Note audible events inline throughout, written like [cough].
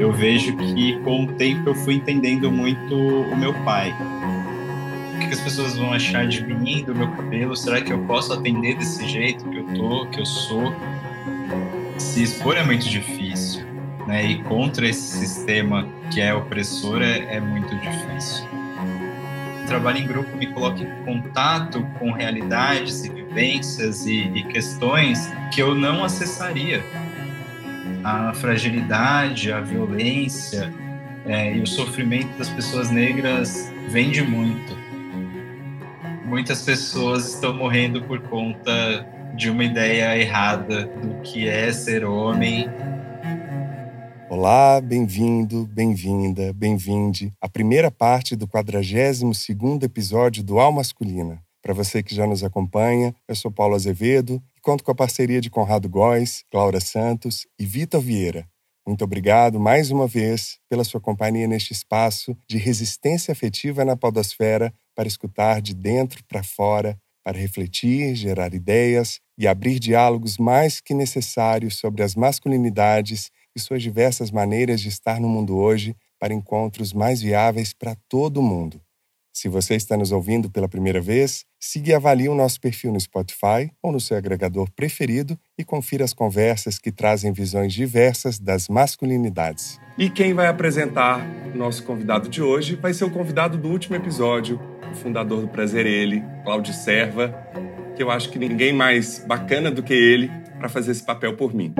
eu vejo que com o tempo eu fui entendendo muito o meu pai. O que as pessoas vão achar de mim, do meu cabelo? Será que eu posso atender desse jeito que eu tô, que eu sou? Se expor é muito difícil, né? E contra esse sistema que é opressor é, é muito difícil. O trabalho em grupo me coloca em contato com realidades e vivências e, e questões que eu não acessaria a fragilidade, a violência é, e o sofrimento das pessoas negras vende muito. Muitas pessoas estão morrendo por conta de uma ideia errada do que é ser homem. Olá, bem-vindo, bem-vinda, bem-vinde à primeira parte do 42º episódio do Al Masculina. Para você que já nos acompanha, eu sou Paulo Azevedo e conto com a parceria de Conrado Góes, Laura Santos e Vitor Vieira. Muito obrigado mais uma vez pela sua companhia neste espaço de resistência afetiva na podosfera para escutar de dentro para fora, para refletir, gerar ideias e abrir diálogos mais que necessários sobre as masculinidades e suas diversas maneiras de estar no mundo hoje para encontros mais viáveis para todo mundo. Se você está nos ouvindo pela primeira vez, siga e avalie o nosso perfil no Spotify ou no seu agregador preferido e confira as conversas que trazem visões diversas das masculinidades. E quem vai apresentar o nosso convidado de hoje vai ser o convidado do último episódio, o fundador do Prazer Ele, Cláudio Serva, que eu acho que ninguém mais bacana do que ele para fazer esse papel por mim.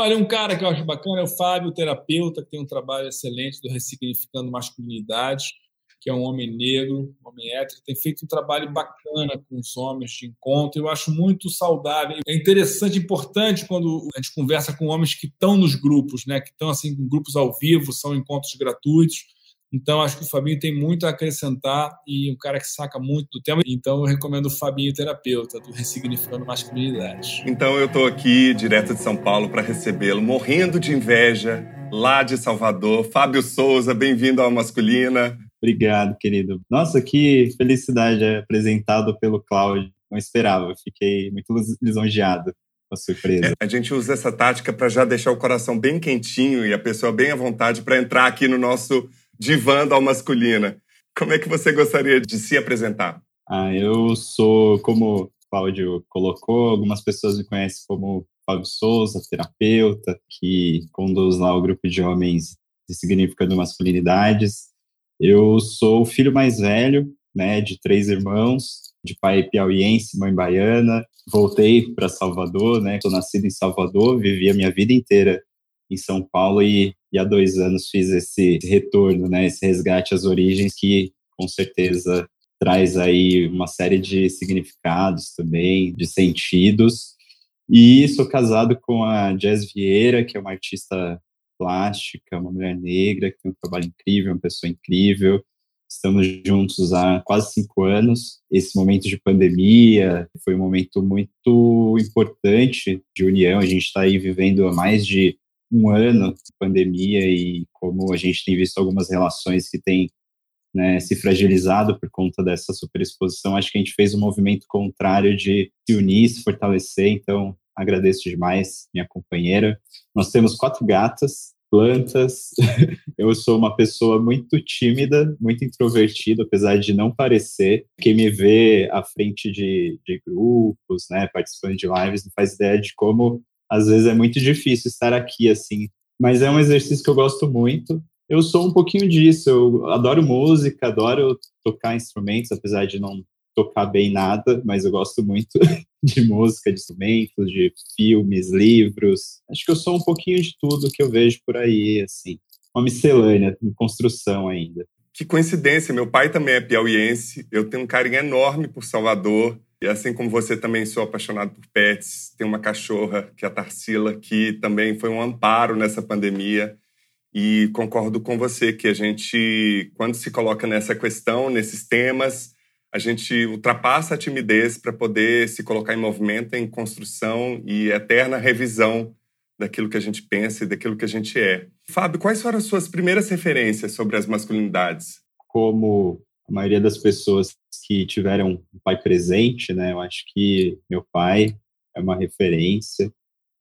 Olha, um cara que eu acho bacana é o Fábio, terapeuta, que tem um trabalho excelente do Ressignificando Masculinidade, que é um homem negro, um homem hétero, tem feito um trabalho bacana com os homens de encontro. Eu acho muito saudável. É interessante, importante quando a gente conversa com homens que estão nos grupos, né? que estão assim, em grupos ao vivo, são encontros gratuitos então, acho que o Fabinho tem muito a acrescentar e um cara que saca muito do tema. Então, eu recomendo o Fabinho Terapeuta, do Ressignificando Masculinidade. Então, eu estou aqui, direto de São Paulo, para recebê-lo, morrendo de inveja, lá de Salvador. Fábio Souza, bem-vindo ao Masculina. Obrigado, querido. Nossa, que felicidade é apresentado pelo Cláudio. Não esperava, fiquei muito lisonjeado com a surpresa. É, a gente usa essa tática para já deixar o coração bem quentinho e a pessoa bem à vontade para entrar aqui no nosso divando ao masculina. Como é que você gostaria de se apresentar? Ah, eu sou, como o Cláudio colocou, algumas pessoas me conhecem como Fábio Souza, terapeuta, que conduz lá o grupo de homens de significando masculinidades. Eu sou o filho mais velho, né, de três irmãos, de pai piauiense, mãe baiana. Voltei para Salvador, né? Sou nascido em Salvador, vivi a minha vida inteira em São Paulo e, e há dois anos fiz esse retorno, né, esse resgate às origens que com certeza traz aí uma série de significados também, de sentidos. E sou casado com a Jazz Vieira, que é uma artista plástica, uma mulher negra, que tem um trabalho incrível, uma pessoa incrível. Estamos juntos há quase cinco anos. Esse momento de pandemia foi um momento muito importante de união. A gente está aí vivendo há mais de um ano de pandemia e como a gente tem visto algumas relações que têm né, se fragilizado por conta dessa superexposição, acho que a gente fez um movimento contrário de se unir, se fortalecer, então agradeço demais minha companheira. Nós temos quatro gatas, plantas, [laughs] eu sou uma pessoa muito tímida, muito introvertida, apesar de não parecer. Quem me vê à frente de, de grupos, né, participando de lives, não faz ideia de como às vezes é muito difícil estar aqui assim, mas é um exercício que eu gosto muito. Eu sou um pouquinho disso, eu adoro música, adoro tocar instrumentos, apesar de não tocar bem nada, mas eu gosto muito [laughs] de música, de instrumentos, de filmes, livros. Acho que eu sou um pouquinho de tudo que eu vejo por aí, assim. Uma miscelânea, em construção ainda. Que coincidência, meu pai também é piauiense, eu tenho um carinho enorme por Salvador. E assim como você também sou apaixonado por pets, tem uma cachorra, que é a Tarsila, que também foi um amparo nessa pandemia. E concordo com você que a gente, quando se coloca nessa questão, nesses temas, a gente ultrapassa a timidez para poder se colocar em movimento, em construção e eterna revisão daquilo que a gente pensa e daquilo que a gente é. Fábio, quais foram as suas primeiras referências sobre as masculinidades? Como a maioria das pessoas que tiveram um pai presente, né? Eu acho que meu pai é uma referência.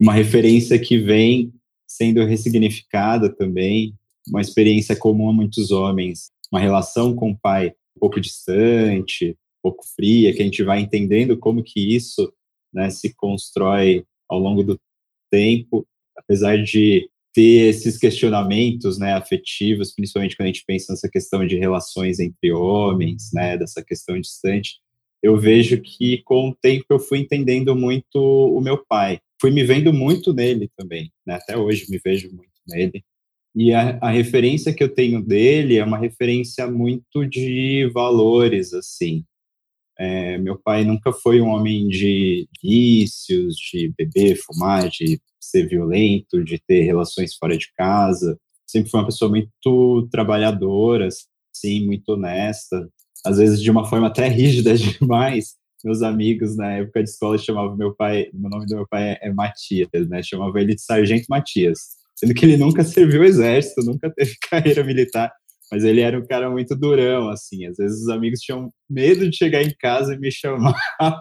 uma referência que vem sendo ressignificada também, uma experiência comum a muitos homens, uma relação com o pai um pouco distante, um pouco fria, que a gente vai entendendo como que isso né, se constrói ao longo do tempo, apesar de ter esses questionamentos né, afetivos, principalmente quando a gente pensa nessa questão de relações entre homens, né, dessa questão distante, eu vejo que com o tempo eu fui entendendo muito o meu pai. Fui me vendo muito nele também, né? até hoje me vejo muito nele. E a, a, referência que eu tenho dele é uma referência muito de valores, assim. É, meu pai nunca foi um homem de vícios, de beber, fumar, de ser violento, de ter relações fora de casa. Sempre foi uma pessoa muito trabalhadora, assim, muito honesta. Às vezes de uma forma até [laughs] rígida demais. Meus amigos na época de escola chamavam meu pai, o nome do meu pai é Matias, né? Chamavam ele de Sargento Matias, sendo que ele nunca serviu o exército, nunca teve [laughs] carreira militar mas ele era um cara muito durão, assim. Às vezes os amigos tinham medo de chegar em casa e me [laughs] chamar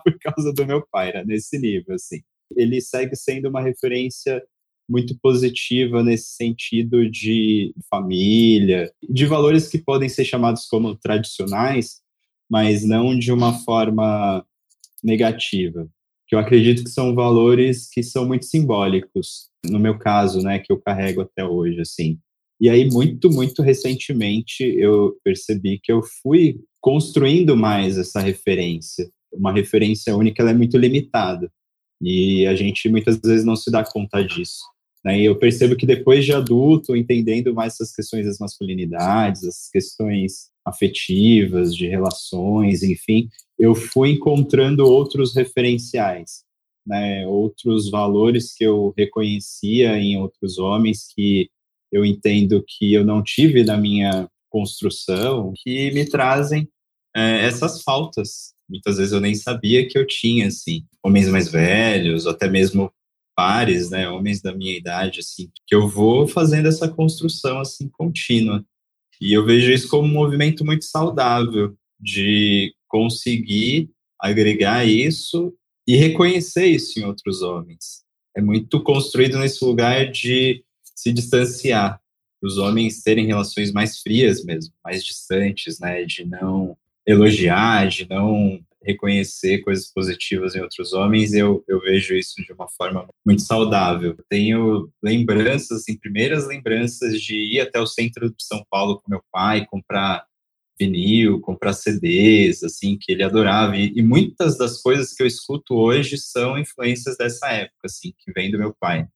por causa do meu pai, era nesse nível, assim. Ele segue sendo uma referência muito positiva nesse sentido de família, de valores que podem ser chamados como tradicionais, mas não de uma forma negativa. Que eu acredito que são valores que são muito simbólicos, no meu caso, né, que eu carrego até hoje, assim. E aí, muito, muito recentemente, eu percebi que eu fui construindo mais essa referência. Uma referência única, ela é muito limitada. E a gente muitas vezes não se dá conta disso. Né? E eu percebo que depois de adulto, entendendo mais essas questões das masculinidades, as questões afetivas, de relações, enfim, eu fui encontrando outros referenciais, né? outros valores que eu reconhecia em outros homens que eu entendo que eu não tive na minha construção, que me trazem é, essas faltas. Muitas vezes eu nem sabia que eu tinha, assim, homens mais velhos, ou até mesmo pares, né, homens da minha idade, assim, que eu vou fazendo essa construção, assim, contínua. E eu vejo isso como um movimento muito saudável de conseguir agregar isso e reconhecer isso em outros homens. É muito construído nesse lugar de se distanciar, os homens terem relações mais frias mesmo, mais distantes, né, de não elogiar, de não reconhecer coisas positivas em outros homens, eu, eu vejo isso de uma forma muito saudável. Tenho lembranças, assim, primeiras lembranças de ir até o centro de São Paulo com meu pai, comprar vinil, comprar CDs, assim, que ele adorava. E, e, muitas das coisas que eu escuto hoje são influências dessa época, assim, que vem do meu pai.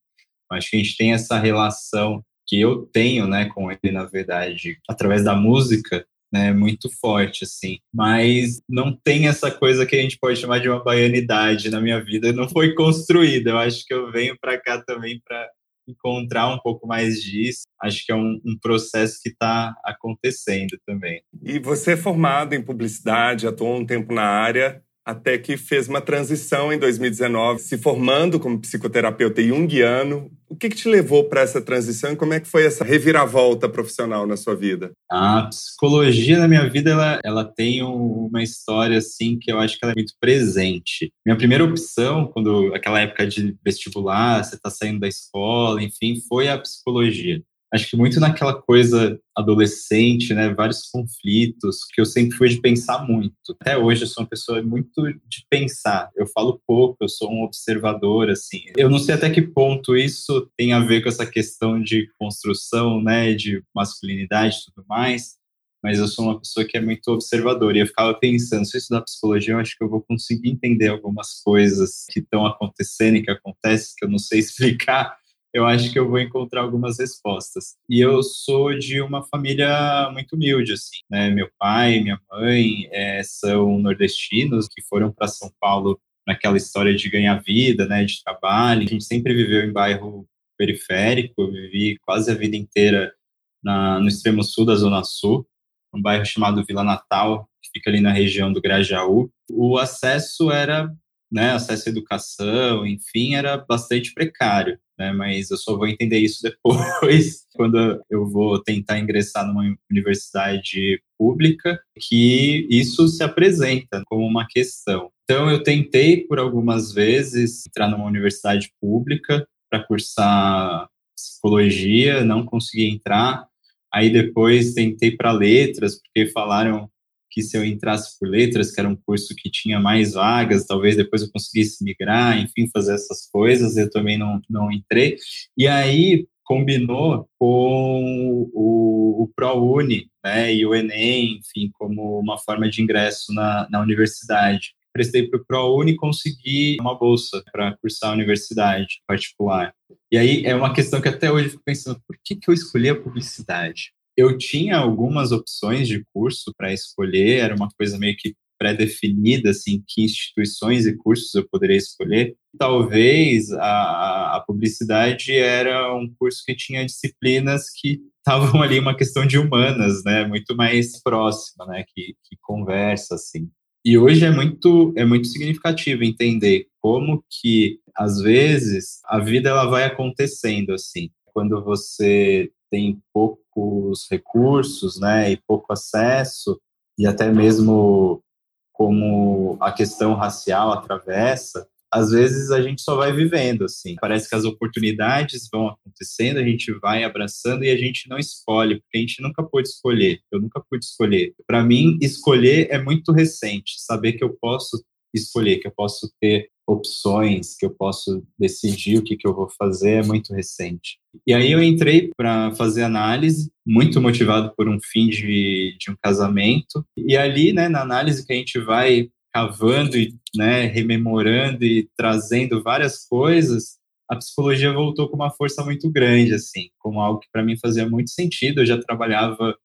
Acho que a gente tem essa relação que eu tenho, né, com ele, na verdade, através da música, né, muito forte, assim. Mas não tem essa coisa que a gente pode chamar de uma baianidade na minha vida, não foi construída. Eu acho que eu venho para cá também para encontrar um pouco mais disso. Acho que é um, um processo que está acontecendo também. E você é formado em publicidade, atuou um tempo na área até que fez uma transição em 2019, se formando como psicoterapeuta junguiano. O que, que te levou para essa transição e como é que foi essa reviravolta profissional na sua vida? A psicologia na minha vida, ela, ela tem uma história, assim, que eu acho que ela é muito presente. Minha primeira opção, quando aquela época de vestibular, você está saindo da escola, enfim, foi a psicologia acho que muito naquela coisa adolescente, né, vários conflitos, que eu sempre fui de pensar muito. Até hoje eu sou uma pessoa muito de pensar. Eu falo pouco, eu sou um observador, assim. Eu não sei até que ponto isso tem a ver com essa questão de construção, né, de masculinidade e tudo mais, mas eu sou uma pessoa que é muito observadora. E eu ficava pensando, se eu estudar psicologia, eu acho que eu vou conseguir entender algumas coisas que estão acontecendo e que acontecem que eu não sei [laughs] explicar, eu acho que eu vou encontrar algumas respostas. E eu sou de uma família muito humilde, assim, né? Meu pai, minha mãe é, são nordestinos que foram para São Paulo naquela história de ganhar vida, né? De trabalho. A gente sempre viveu em bairro periférico, eu vivi quase a vida inteira na, no extremo sul da Zona Sul, um bairro chamado Vila Natal, que fica ali na região do Grajaú. O acesso era, né, acesso à educação, enfim, era bastante precário né? Mas eu só vou entender isso [laughs] depois, quando eu vou tentar ingressar numa universidade pública, que isso se apresenta como uma questão. Então, eu tentei por algumas vezes entrar numa universidade pública, para cursar psicologia, não consegui entrar. Aí depois tentei para letras, porque falaram que se eu entrasse por letras, que era um curso que tinha mais vagas, talvez depois eu conseguisse migrar, enfim, fazer essas coisas, eu também não, não entrei. E aí combinou com o, o ProUni, né, e o Enem, enfim, como uma forma de ingresso na, na universidade. Prestei para o ProUni e consegui uma bolsa para cursar a universidade particular. E aí é uma questão que até hoje eu fico pensando, por que, que eu escolhi a publicidade? Eu tinha algumas opções de curso para escolher, era uma coisa meio que pré-definida, assim, que instituições e cursos eu poderia escolher. Talvez a, a publicidade era um curso que tinha disciplinas que estavam [laughs] ali uma questão de humanas, né, muito mais próxima, né, que, que conversa, assim. E hoje é muito, é muito significativo entender como que, às vezes, a vida ela vai acontecendo, assim. Quando você tem poucos recursos, né, e pouco acesso, e até mesmo como a questão racial atravessa, às vezes a gente só vai vivendo, assim. Parece que as oportunidades vão acontecendo, a gente vai abraçando e a gente não escolhe, porque a gente nunca pôde escolher. Eu nunca pude escolher. Para mim, escolher é muito recente. Saber que eu posso escolher, que eu posso ter opções, que eu posso decidir o que, que eu vou fazer é muito recente. E aí eu entrei para fazer análise, muito motivado por um fim de, de um casamento. E ali, né, na análise que a gente vai cavando e né, rememorando e trazendo várias coisas, a psicologia voltou com uma força muito grande, assim, como algo que para mim fazia muito sentido. Eu já trabalhava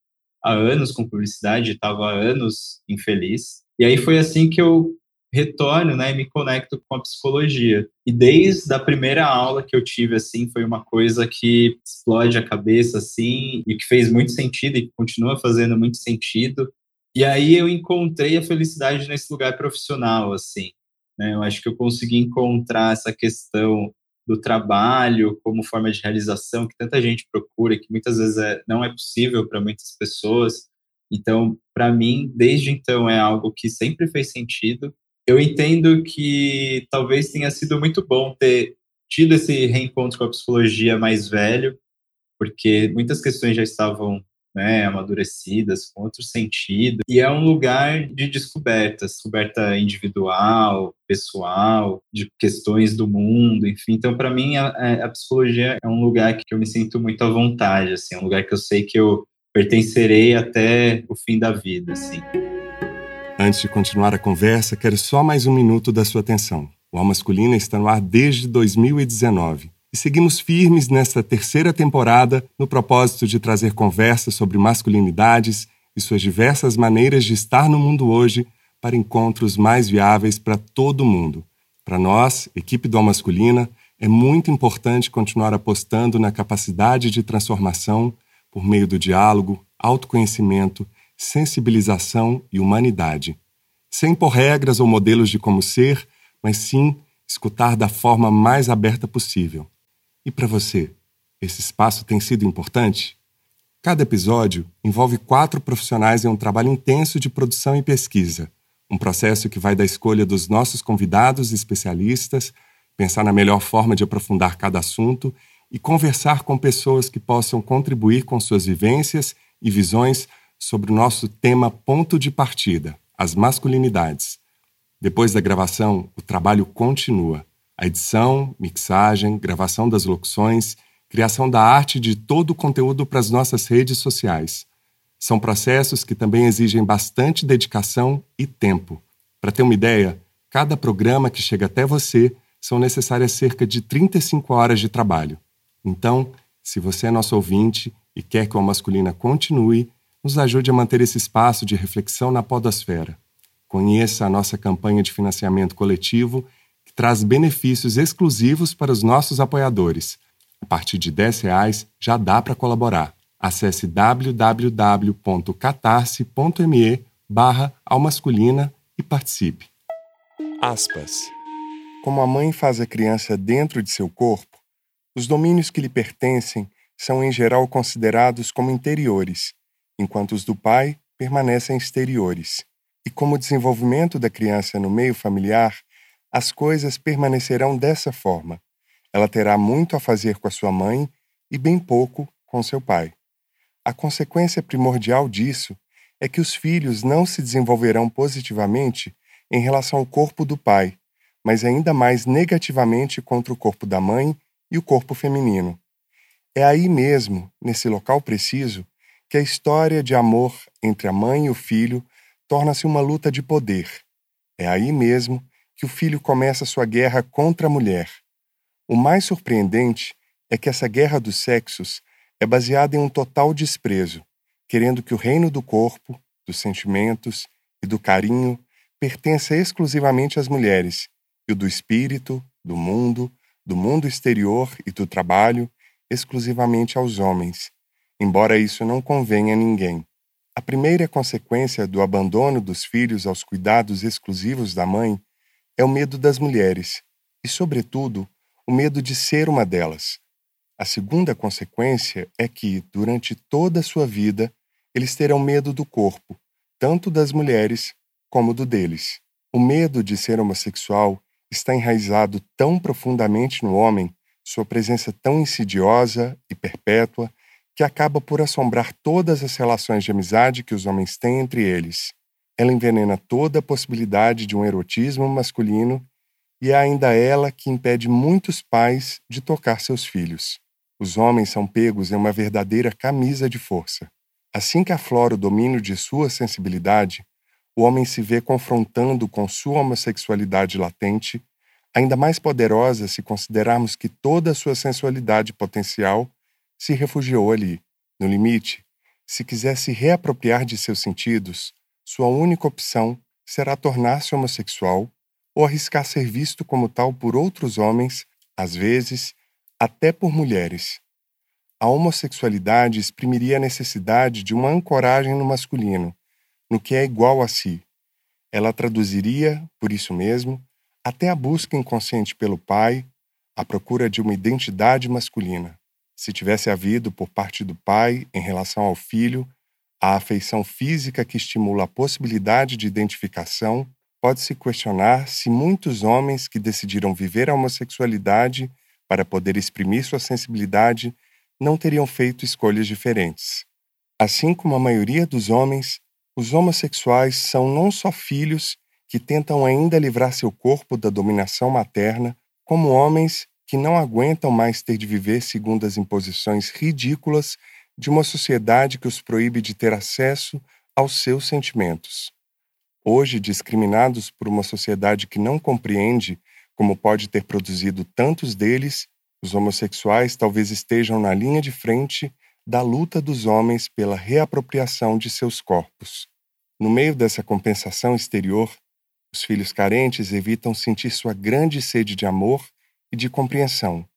há anos com publicidade, estava há anos infeliz. E aí foi assim que eu retorno, né, e me conecto com a psicologia. E desde a primeira aula que eu tive, assim, foi uma coisa que explode a cabeça, assim, e que fez muito sentido e continua fazendo muito sentido. E aí eu encontrei a felicidade nesse lugar profissional, assim. Né? Eu acho que eu consegui encontrar essa questão do trabalho como forma de realização que tanta gente procura, que muitas vezes é, não é possível para muitas pessoas. Então, para mim, desde então, é algo que sempre fez sentido eu entendo que talvez tenha sido muito bom ter tido esse reencontro com a psicologia mais velho, porque muitas questões já estavam né, amadurecidas, com outro sentido, e é um lugar de descoberta, descoberta individual, pessoal, de questões do mundo, enfim. Então, para mim, a, a, psicologia é um lugar que eu me sinto muito à vontade, assim, é um lugar que eu sei que eu pertencerei até o fim da vida, assim. Antes de continuar a conversa, quero só mais um minuto da sua atenção. O Al Masculina está no ar desde 2019 e seguimos firmes nesta terceira temporada no propósito de trazer conversas sobre masculinidades e suas diversas maneiras de estar no mundo hoje para encontros mais viáveis para todo mundo. Para nós, equipe do Al Masculina, é muito importante continuar apostando na capacidade de transformação por meio do diálogo, autoconhecimento sensibilização e humanidade. Sem impor regras ou modelos de como ser, mas sim escutar da forma mais aberta possível. E para você, esse espaço tem sido importante? Cada episódio envolve quatro profissionais em um trabalho intenso de produção e pesquisa, um processo que vai da escolha dos nossos convidados e especialistas, pensar na melhor forma de aprofundar cada assunto e conversar com pessoas que possam contribuir com suas vivências e visões sobre o nosso tema ponto de partida, as masculinidades. Depois da gravação, o trabalho continua. A edição, mixagem, gravação das locuções, criação da arte de todo o conteúdo para as nossas redes sociais. São processos que também exigem bastante dedicação e tempo. Para ter uma ideia, cada programa que chega até você são necessárias cerca de 35 horas de trabalho. Então, se você é nosso ouvinte e quer que o Masculina continue, nos ajude a manter esse espaço de reflexão na podosfera. Conheça a nossa campanha de financiamento coletivo, que traz benefícios exclusivos para os nossos apoiadores. A partir de R$ reais já dá para colaborar. Acesse www.catarse.me barra almasculina e participe. Aspas. Como a mãe faz a criança dentro de seu corpo, os domínios que lhe pertencem são em geral considerados como interiores enquanto os do pai permanecem exteriores. E como o desenvolvimento da criança no meio familiar, as coisas permanecerão dessa forma. Ela terá muito a fazer com a sua mãe e bem pouco com seu pai. A consequência primordial disso é que os filhos não se desenvolverão positivamente em relação ao corpo do pai, mas ainda mais negativamente contra o corpo da mãe e o corpo feminino. É aí mesmo, nesse local preciso, que a história de amor entre a mãe e o filho torna-se uma luta de poder. É aí mesmo que o filho começa sua guerra contra a mulher. O mais surpreendente é que essa guerra dos sexos é baseada em um total desprezo, querendo que o reino do corpo, dos sentimentos e do carinho pertença exclusivamente às mulheres, e o do espírito, do mundo, do mundo exterior e do trabalho exclusivamente aos homens, embora isso não convenha a ninguém. A primeira consequência do abandono dos filhos aos cuidados exclusivos da mãe é o medo das mulheres, e, sobretudo, o medo de ser uma delas. A segunda consequência é que, durante toda a sua vida, eles terão medo do corpo, tanto das mulheres como do deles. O medo de ser homossexual está enraizado tão profundamente no homem, sua presença tão insidiosa e perpétua, que acaba por assombrar todas as relações de amizade que os homens têm entre eles. Ela envenena toda a possibilidade de um erotismo masculino e é ainda ela que impede muitos pais de tocar seus filhos. Os homens são pegos em uma verdadeira camisa de força. Assim que aflora o domínio de sua sensibilidade, o homem se vê confrontando com sua homossexualidade latente, ainda mais poderosa se considerarmos que toda a sua sensualidade potencial se refugiou ali. No limite, se quiser se reapropriar de seus sentidos, sua única opção será tornar-se homossexual ou arriscar ser visto como tal por outros homens, às vezes, até por mulheres. A homossexualidade exprimiria a necessidade de uma ancoragem no masculino, no que é igual a si. Ela traduziria, por isso mesmo, até a busca inconsciente pelo pai, a procura de uma identidade masculina se tivesse havido por parte do pai, em relação ao filho, a afeição física que estimula a possibilidade de identificação, pode-se questionar se muitos homens que decidiram viver a homossexualidade para poder exprimir sua sensibilidade não teriam feito escolhas diferentes. Assim como a maioria dos homens, os homossexuais são não só filhos que tentam ainda livrar seu corpo da dominação materna, como homens que não aguentam mais ter de viver segundo as imposições ridículas de uma sociedade que os proíbe de ter acesso aos seus sentimentos. Hoje, discriminados por uma sociedade que não compreende como pode ter produzido tantos deles, os homossexuais talvez estejam na linha de frente da luta dos homens pela reapropriação de seus corpos. No meio dessa compensação exterior, os filhos carentes evitam sentir sua grande sede de amor e de compreensão,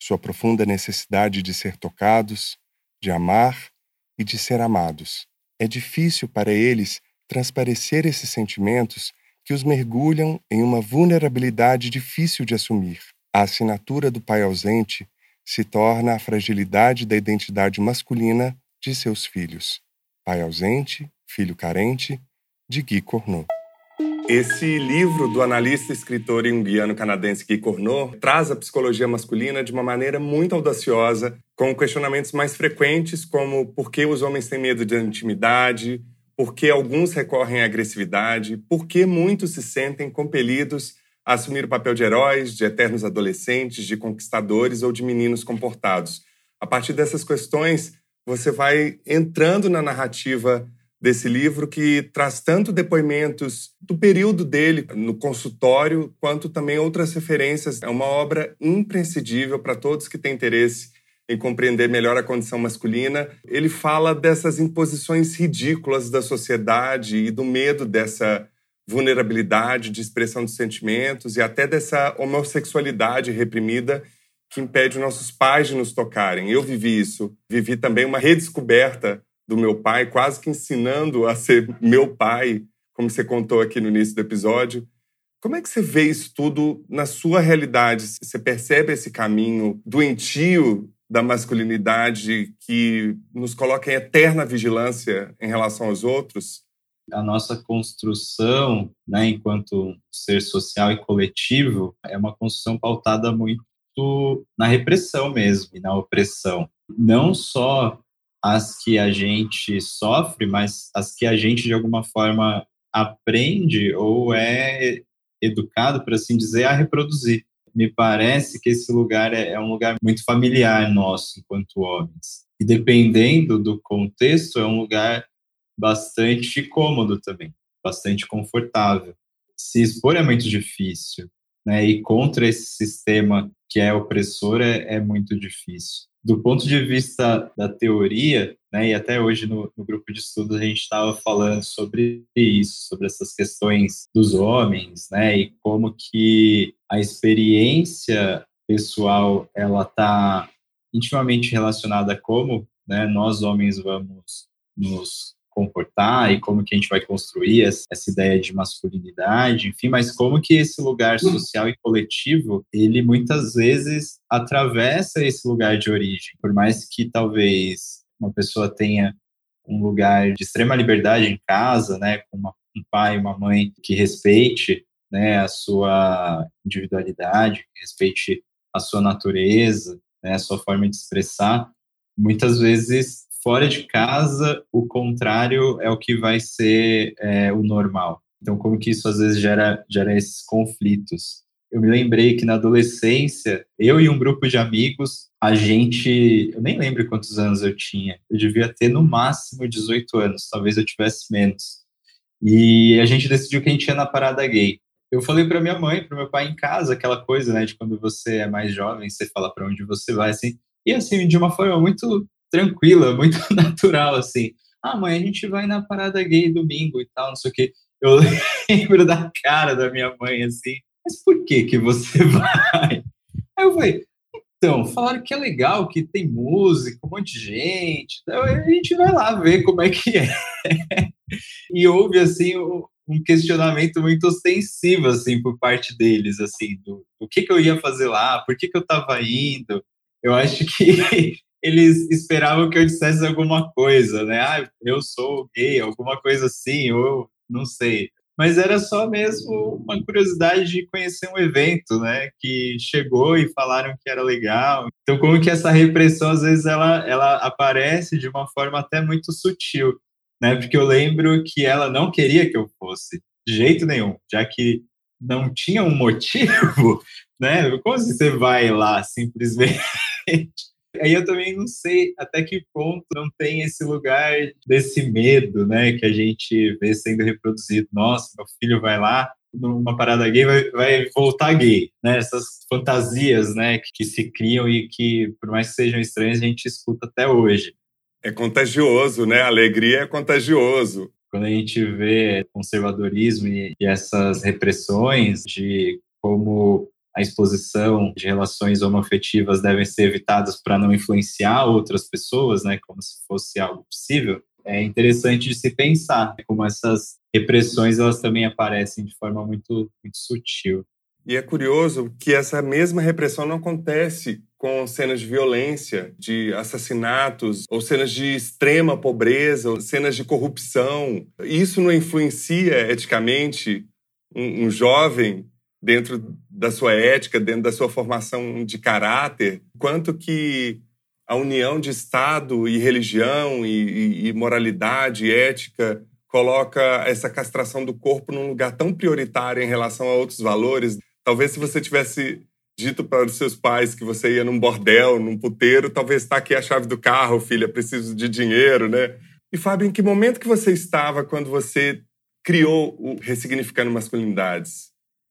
sua profunda necessidade de ser tocados, de amar e de ser amados. É difícil para eles transparecer esses sentimentos que os mergulham em uma vulnerabilidade difícil de assumir. A assinatura do pai ausente se torna a fragilidade da identidade masculina de seus filhos. Pai ausente, filho carente, de Guy Cornot. Esse livro do analista escritor junguiano canadense Guy Cornot traz a psicologia masculina de uma maneira muito audaciosa, com questionamentos mais frequentes como por que os homens têm medo de intimidade, por que alguns recorrem à agressividade, por que muitos se sentem compelidos a assumir o papel de heróis, de eternos adolescentes, de conquistadores ou de meninos comportados. A partir dessas questões, você vai entrando na narrativa desse livro que traz tanto depoimentos do período dele no consultório, quanto também outras referências. É uma obra imprescindível para todos que têm interesse em compreender melhor a condição masculina. Ele fala dessas imposições ridículas da sociedade e do medo dessa vulnerabilidade de expressão de sentimentos e até dessa homossexualidade reprimida que impede nossos pais de nos tocarem. Eu vivi isso. Vivi também uma redescoberta do meu pai, quase que ensinando a ser meu pai, como você contou aqui no início do episódio. Como é que você vê isso tudo na sua realidade? Você percebe esse caminho doentio da masculinidade que nos coloca em eterna vigilância em relação aos outros? A nossa construção, né, enquanto ser social e coletivo, é uma construção pautada muito na repressão mesmo e na opressão. Não só as que a gente sofre, mas as que a gente, de alguma forma, aprende ou é educado, por assim dizer, a reproduzir. Me parece que esse lugar é, é um lugar muito familiar nosso, enquanto homens. E dependendo do contexto, é um lugar bastante cômodo também, bastante confortável. Se expor é muito difícil, né? E contra esse sistema que é opressor é, é muito difícil. Do ponto de vista da teoria, né, e até hoje no, no grupo de estudos a gente estava falando sobre isso, sobre essas questões dos homens, né, e como que a experiência pessoal ela está intimamente relacionada a como né, nós homens vamos nos comportar e como que a gente vai construir essa ideia de masculinidade, enfim, mas como que esse lugar social e coletivo, ele muitas vezes atravessa esse lugar de origem, por mais que talvez uma pessoa tenha um lugar de extrema liberdade em casa, né, com uma, um pai e uma mãe que respeite, né, a sua individualidade, que respeite a sua natureza, né, a sua forma de expressar, muitas vezes fora de casa, o contrário é o que vai ser é, o normal. Então, como que isso às vezes gera, gera esses conflitos? Eu me lembrei que na adolescência, eu e um grupo de amigos, a gente. Eu nem lembro quantos anos eu tinha. Eu devia ter no máximo 18 anos, talvez eu tivesse menos. E a gente decidiu que a gente ia na parada gay. Eu falei para minha mãe, para meu pai em casa, aquela coisa, né, de quando você é mais jovem, você fala para onde você vai, assim. E assim, de uma forma muito tranquila, [laughs] muito natural, assim. Ah, mãe, a gente vai na parada gay domingo e tal, não sei o quê. Eu [laughs] lembro da cara da minha mãe, assim, mas por que que você [laughs] vai? Aí eu falei, então, falaram que é legal, que tem música, um monte de gente, então a gente vai lá ver como é que é. E houve, assim, um questionamento muito ostensivo, assim, por parte deles, assim, do, do que que eu ia fazer lá, por que que eu estava indo. Eu acho que eles esperavam que eu dissesse alguma coisa, né? Ah, eu sou gay, alguma coisa assim, ou não sei. Mas era só mesmo uma curiosidade de conhecer um evento, né? Que chegou e falaram que era legal. Então, como que essa repressão, às vezes, ela, ela aparece de uma forma até muito sutil, né? Porque eu lembro que ela não queria que eu fosse, de jeito nenhum, já que não tinha um motivo, [laughs] né? Como assim você vai lá simplesmente? Aí eu também não sei até que ponto não tem esse lugar desse medo, né, que a gente vê sendo reproduzido. Nossa, meu filho vai lá numa parada gay vai, vai voltar gay, né? Essas fantasias, né, que, que se criam e que, por mais que sejam estranhas, a gente escuta até hoje. É contagioso, né? A alegria é contagioso. Quando a gente vê conservadorismo e, e essas repressões de como a exposição de relações homoafetivas devem ser evitadas para não influenciar outras pessoas, né, como se fosse algo possível, é interessante de se pensar como essas repressões elas também aparecem de forma muito, muito sutil. E é curioso que essa mesma repressão não acontece com cenas de violência, de assassinatos, ou cenas de extrema pobreza, ou cenas de corrupção. Isso não influencia eticamente um, um jovem dentro da sua ética, dentro da sua formação de caráter, quanto que a união de Estado e religião e, e, e moralidade e ética coloca essa castração do corpo num lugar tão prioritário em relação a outros valores. Talvez se você tivesse dito para os seus pais que você ia num bordel, num puteiro, talvez está aqui a chave do carro, filha, preciso de dinheiro, né? E Fábio, em que momento que você estava quando você criou o Ressignificando Masculinidades?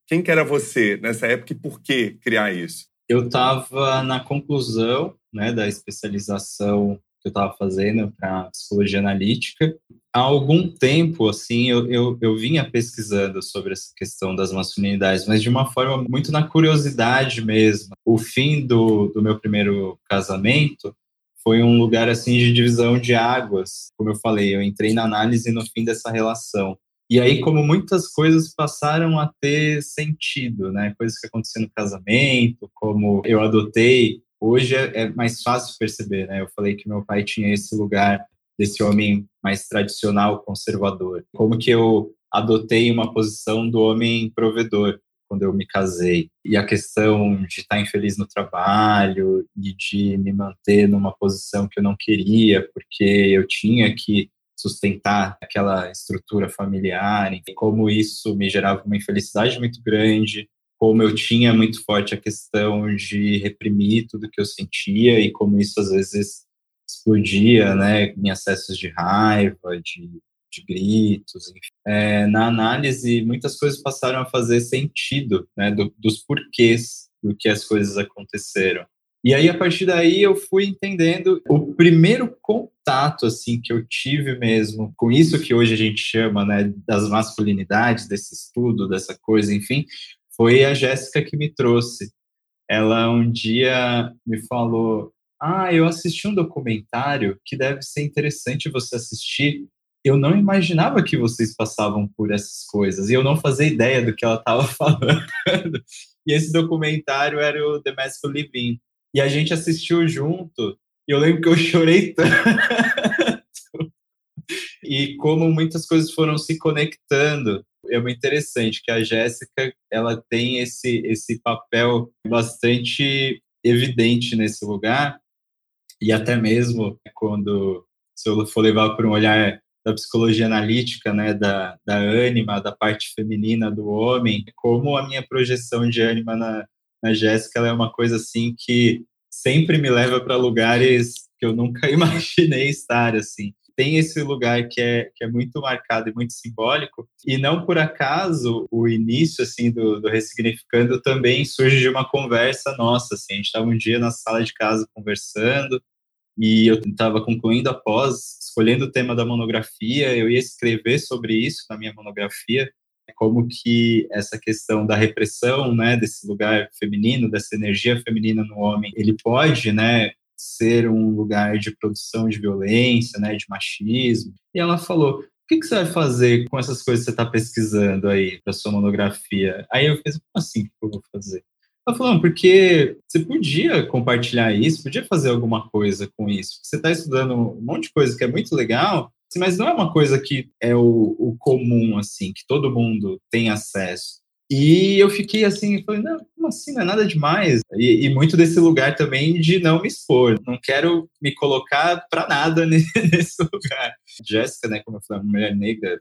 Quem que era você nessa época e por que criar isso? Eu estava na conclusão né, da especialização que eu estava fazendo para psicologia analítica. Há algum tempo, assim, eu, eu, eu vinha pesquisando sobre essa questão das masculinidades, mas de uma forma muito na curiosidade mesmo. O fim do, do meu primeiro casamento foi um lugar assim de divisão de águas. Como eu falei, eu entrei na análise no fim dessa relação. E aí, como muitas coisas passaram a ter sentido, né? Coisas que aconteceram no casamento, como eu adotei, hoje é, é mais fácil perceber, né? Eu falei que meu pai tinha esse lugar desse homem mais tradicional, conservador. Como que eu adotei uma posição do homem provedor. quando eu me casei. E a questão de estar infeliz no trabalho e de me manter numa posição que eu não queria, porque eu tinha que sustentar aquela estrutura familiar, e como isso me gerava uma infelicidade muito grande, como eu tinha muito forte a questão de reprimir tudo que eu sentia e como isso às vezes explodia, né, em acessos de raiva, de, de gritos. Enfim. É, na análise, muitas coisas passaram a fazer sentido, né, do, dos porquês do que as coisas aconteceram. E aí, a partir daí, eu fui entendendo o primeiro contato, assim, que eu tive mesmo com isso que hoje a gente chama, né, das masculinidades, desse estudo, dessa coisa, enfim, foi a Jéssica que me trouxe. Ela um dia me falou: Ah, eu assisti um documentário que deve ser interessante você assistir. Eu não imaginava que vocês passavam por essas coisas e eu não fazia ideia do que ela estava [laughs] falando. e esse documentário era o The Master Living. E a gente assistiu junto e eu lembro que eu [laughs] chorei tanto. e como muitas coisas foram se conectando é muito interessante que a Jéssica ela tem esse esse papel bastante evidente nesse lugar e até mesmo quando se eu for levar por um olhar da psicologia analítica, né, da, da ânima, da parte feminina do homem, como a minha projeção de ânima na, na Jéssica é uma coisa assim que sempre me leva para lugares que eu nunca [laughs] imaginei estar assim. Tem esse lugar que é, que é muito marcado e muito simbólico, e não por acaso o início assim do, do Ressignificando também surge de uma conversa nossa, assim, a gente estava um dia na sala de casa conversando, e eu estava concluindo a pós, escolhendo o tema da monografia, eu ia escrever sobre isso na minha monografia, como que essa questão da repressão, né, desse lugar feminino, dessa energia feminina no homem, ele pode, né, ser um lugar de produção de violência, né, de machismo. E ela falou: o que, que você vai fazer com essas coisas que você está pesquisando aí para sua monografia? Aí eu fiz: como assim que eu vou fazer? Ela falou: porque você podia compartilhar isso, podia fazer alguma coisa com isso. Você está estudando um monte de coisa que é muito legal, mas não é uma coisa que é o, o comum, assim, que todo mundo tem acesso. E eu fiquei assim, falei, não, como assim? Não é nada demais. E, e, muito desse lugar também de não me expor. Não quero me colocar para nada [laughs] nesse lugar. Jéssica, né, como eu falei, mulher negra,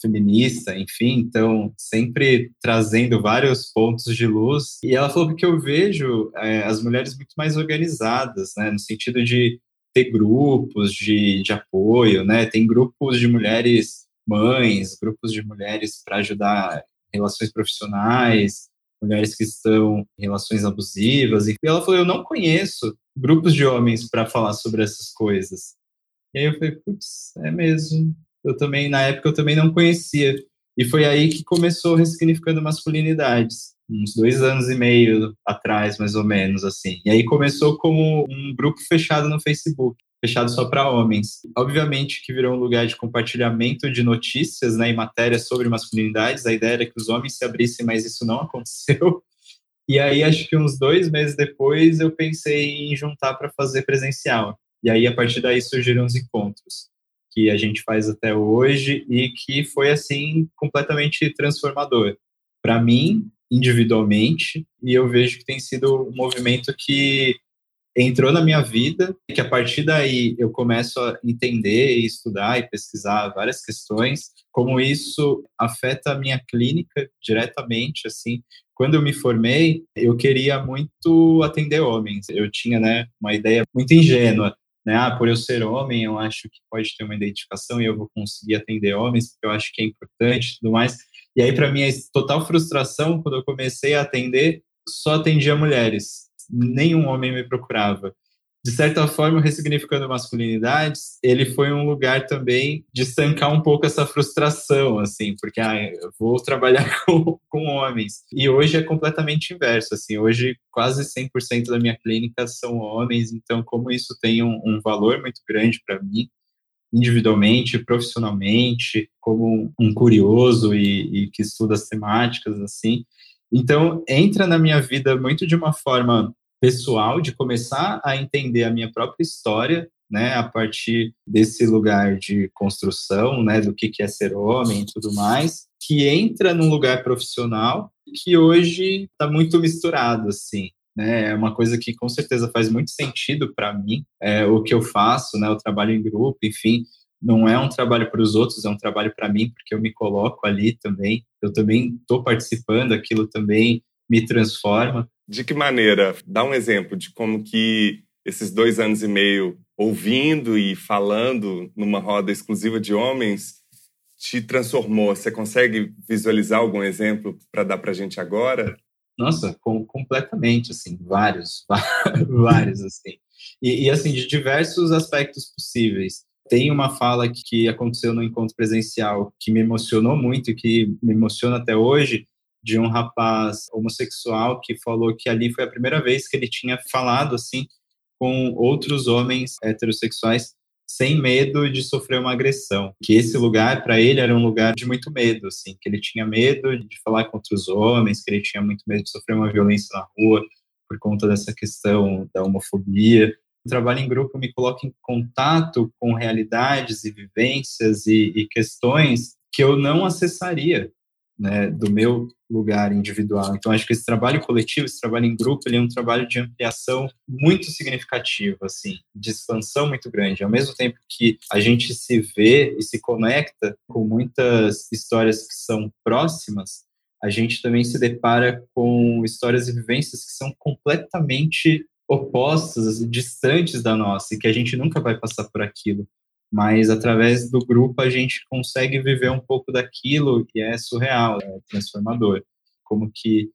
feminista, enfim, então sempre trazendo vários pontos de luz. E ela falou que eu vejo é, as mulheres muito mais organizadas, né, no sentido de ter grupos de, de apoio, né, tem grupos de mulheres mães, grupos de mulheres para ajudar relações profissionais, mulheres que estão em relações abusivas. E ela falou: Eu não conheço grupos de homens para falar sobre essas coisas. E aí eu falei: Putz, é mesmo. Eu também, na época, eu também não conhecia. E foi aí que começou Ressignificando Masculinidades, uns dois anos e meio atrás, mais ou menos, assim. E aí começou como um grupo fechado no Facebook fechado só para homens. Obviamente que virou um lugar de compartilhamento de notícias né, e matérias sobre masculinidades. A ideia era que os homens se abrissem, mas isso não [laughs] aconteceu. E aí, acho que uns dois meses depois, eu pensei em juntar para fazer presencial. E aí, a partir daí, surgiram os encontros que a gente faz até hoje e que foi, assim, completamente transformador. Para mim, individualmente, e eu vejo que tem sido um movimento que entrou na minha vida, que a partir daí eu começo a entender e estudar e pesquisar várias questões, como isso afeta a minha clínica diretamente, assim. Quando eu me formei, eu queria muito atender homens. Eu tinha, né, uma ideia muito ingênua, né? Ah, por eu ser homem, eu acho que pode ter uma identificação e eu vou conseguir atender homens, porque eu acho que é importante e tudo mais. E aí, para mim, total frustração, quando eu comecei a atender, só atendia mulheres nenhum homem me procurava. De certa forma, ressignificando masculinidades, ele foi um lugar também de estancar um pouco essa frustração, assim, porque ah, eu vou trabalhar [laughs] com, com homens. E hoje é completamente inverso, assim, hoje quase 100% da minha clínica são homens, então como isso tem um, um valor muito grande para mim, individualmente, profissionalmente, como um curioso e, e que estuda as temáticas, assim, então, entra na minha vida muito de uma forma pessoal, de começar a entender a minha própria história, né, a partir desse lugar de construção, né, do que, que é ser homem e tudo mais, que entra num lugar profissional que hoje está muito misturado, assim. Né, é uma coisa que com certeza faz muito sentido para mim, é, o que eu faço, né, o trabalho em grupo, enfim, não é um trabalho para os outros, é um trabalho para mim, porque eu me coloco ali também, eu também estou participando, aquilo também me transforma. De que maneira? Dá um exemplo de como que esses dois anos e meio ouvindo e falando numa roda exclusiva de homens te transformou? Você consegue visualizar algum exemplo para dar para gente agora? Nossa, com, completamente, assim, vários, [laughs] vários, assim. E, e, assim, de diversos aspectos possíveis. Tem uma fala que aconteceu no encontro presencial que me emocionou muito e que me emociona até hoje, de um rapaz homossexual que falou que ali foi a primeira vez que ele tinha falado, assim, com outros homens heterossexuais sem medo de sofrer uma agressão. Que esse lugar para ele era um lugar de muito medo, assim, que ele tinha medo de falar com outros homens, que ele tinha muito medo de sofrer uma violência na rua por conta dessa questão da homofobia. O trabalho em grupo me coloca em contato com realidades e vivências e, e questões que eu não acessaria né, do meu lugar individual. Então, acho que esse trabalho coletivo, esse trabalho em grupo, ele é um trabalho de ampliação muito significativo, assim, de expansão muito grande. Ao mesmo tempo que a gente se vê e se conecta com muitas histórias que são próximas, a gente também se depara com histórias e vivências que são completamente opostas, distantes da nossa, e que a gente nunca vai passar por aquilo mas através do grupo a gente consegue viver um pouco daquilo que é surreal, é transformador. Como que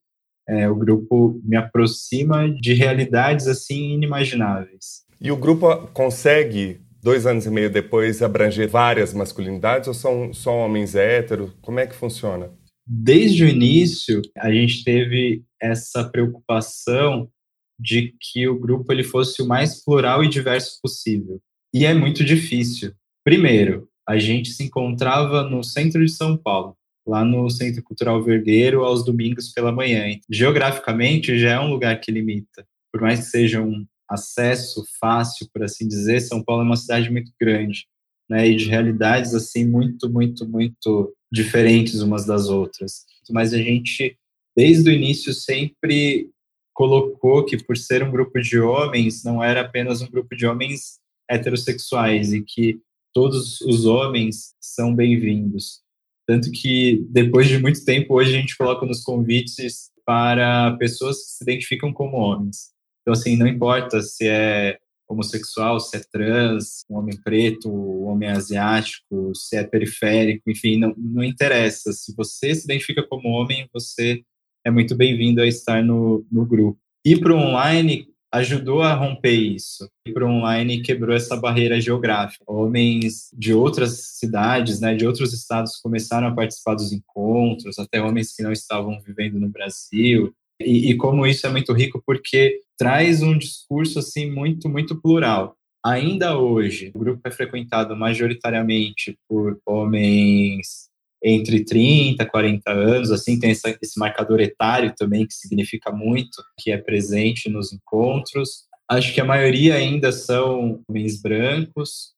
é, o grupo me aproxima de realidades assim inimagináveis. E o grupo consegue, dois anos e meio depois, abranger várias masculinidades ou são só homens héteros? Como é que funciona? Desde o início, a gente teve essa preocupação de que o grupo ele fosse o mais plural e diverso possível. E é muito difícil. Primeiro, a gente se encontrava no centro de São Paulo, lá no Centro Cultural Vergueiro, aos domingos pela manhã. Geograficamente, já é um lugar que limita. Por mais que seja um acesso fácil, por assim dizer, São Paulo é uma cidade muito grande, né? E de realidades, assim, muito, muito, muito diferentes umas das outras. Mas a gente, desde o início, sempre colocou que, por ser um grupo de homens, não era apenas um grupo de homens heterossexuais e que todos os homens são bem-vindos. Tanto que, depois de muito tempo, hoje a gente coloca nos convites para pessoas que se identificam como homens. Então, assim, não importa se é homossexual, se é trans, um homem preto, um homem asiático, se é periférico, enfim, não, não interessa. Se você se identifica como homem, você é muito bem-vindo a estar no, no grupo. E para online, ajudou a romper isso. E para online quebrou essa barreira geográfica. Homens de outras cidades, né, de outros estados começaram a participar dos encontros, até homens que não estavam vivendo no Brasil. E, e como isso é muito rico porque traz um discurso assim muito muito plural. Ainda hoje, o grupo é frequentado majoritariamente por homens entre 30 e 40 anos, assim, tem essa, esse marcador etário também, que significa muito, que é presente nos encontros. Acho que a maioria ainda são homens brancos,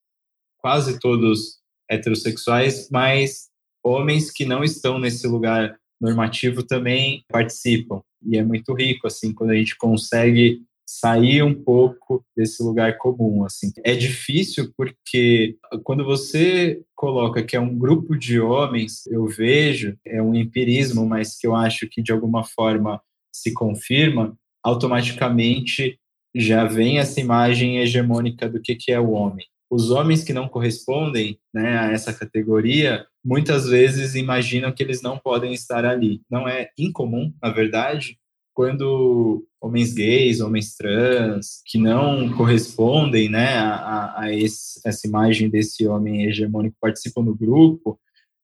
quase todos heterossexuais, mas homens que não estão nesse lugar normativo também participam. E é muito rico, assim, quando a gente consegue sair um pouco desse lugar comum, assim. É difícil porque quando você coloca que é um grupo de homens, eu vejo, é um empirismo, mas que eu acho que de alguma forma se confirma, automaticamente já vem essa imagem hegemônica do que, que é o homem. Os homens que não correspondem né, a essa categoria, muitas vezes imaginam que eles não podem estar ali. Não é incomum, na verdade, quando homens gays, homens trans, que não correspondem né, a, a esse, essa imagem desse homem hegemônico participam do grupo,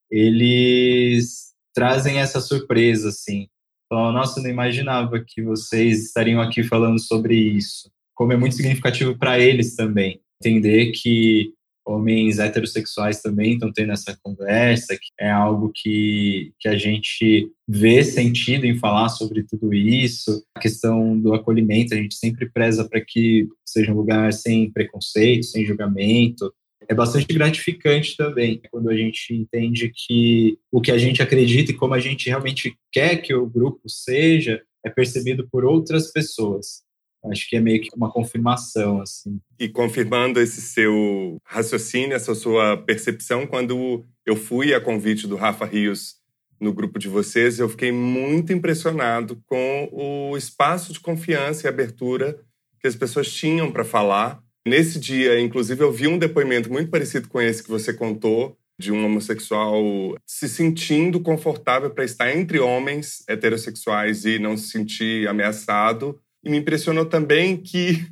eles trazem essa surpresa, assim. Falam, nossa, não imaginava que vocês estariam aqui falando sobre isso. Como é muito significativo para eles também. Entender que homens heterossexuais também estão tendo essa conversa, que é algo que, que a gente vê sentido em falar sobre tudo isso. A questão do acolhimento, a gente sempre preza para que seja um lugar sem preconceito, sem julgamento, é bastante gratificante também quando a gente entende que o que a gente acredita e como a gente realmente quer que o grupo seja é percebido por outras pessoas. Acho que é meio que uma confirmação, assim. E confirmando esse seu raciocínio, essa sua percepção, quando eu fui a convite do Rafa Rios no grupo de vocês, eu fiquei muito impressionado com o espaço de confiança e abertura que as pessoas tinham para falar. Nesse dia, inclusive, eu vi um depoimento muito parecido com esse que você contou, de um homossexual se sentindo confortável para estar entre homens heterossexuais e não se sentir ameaçado e me impressionou também que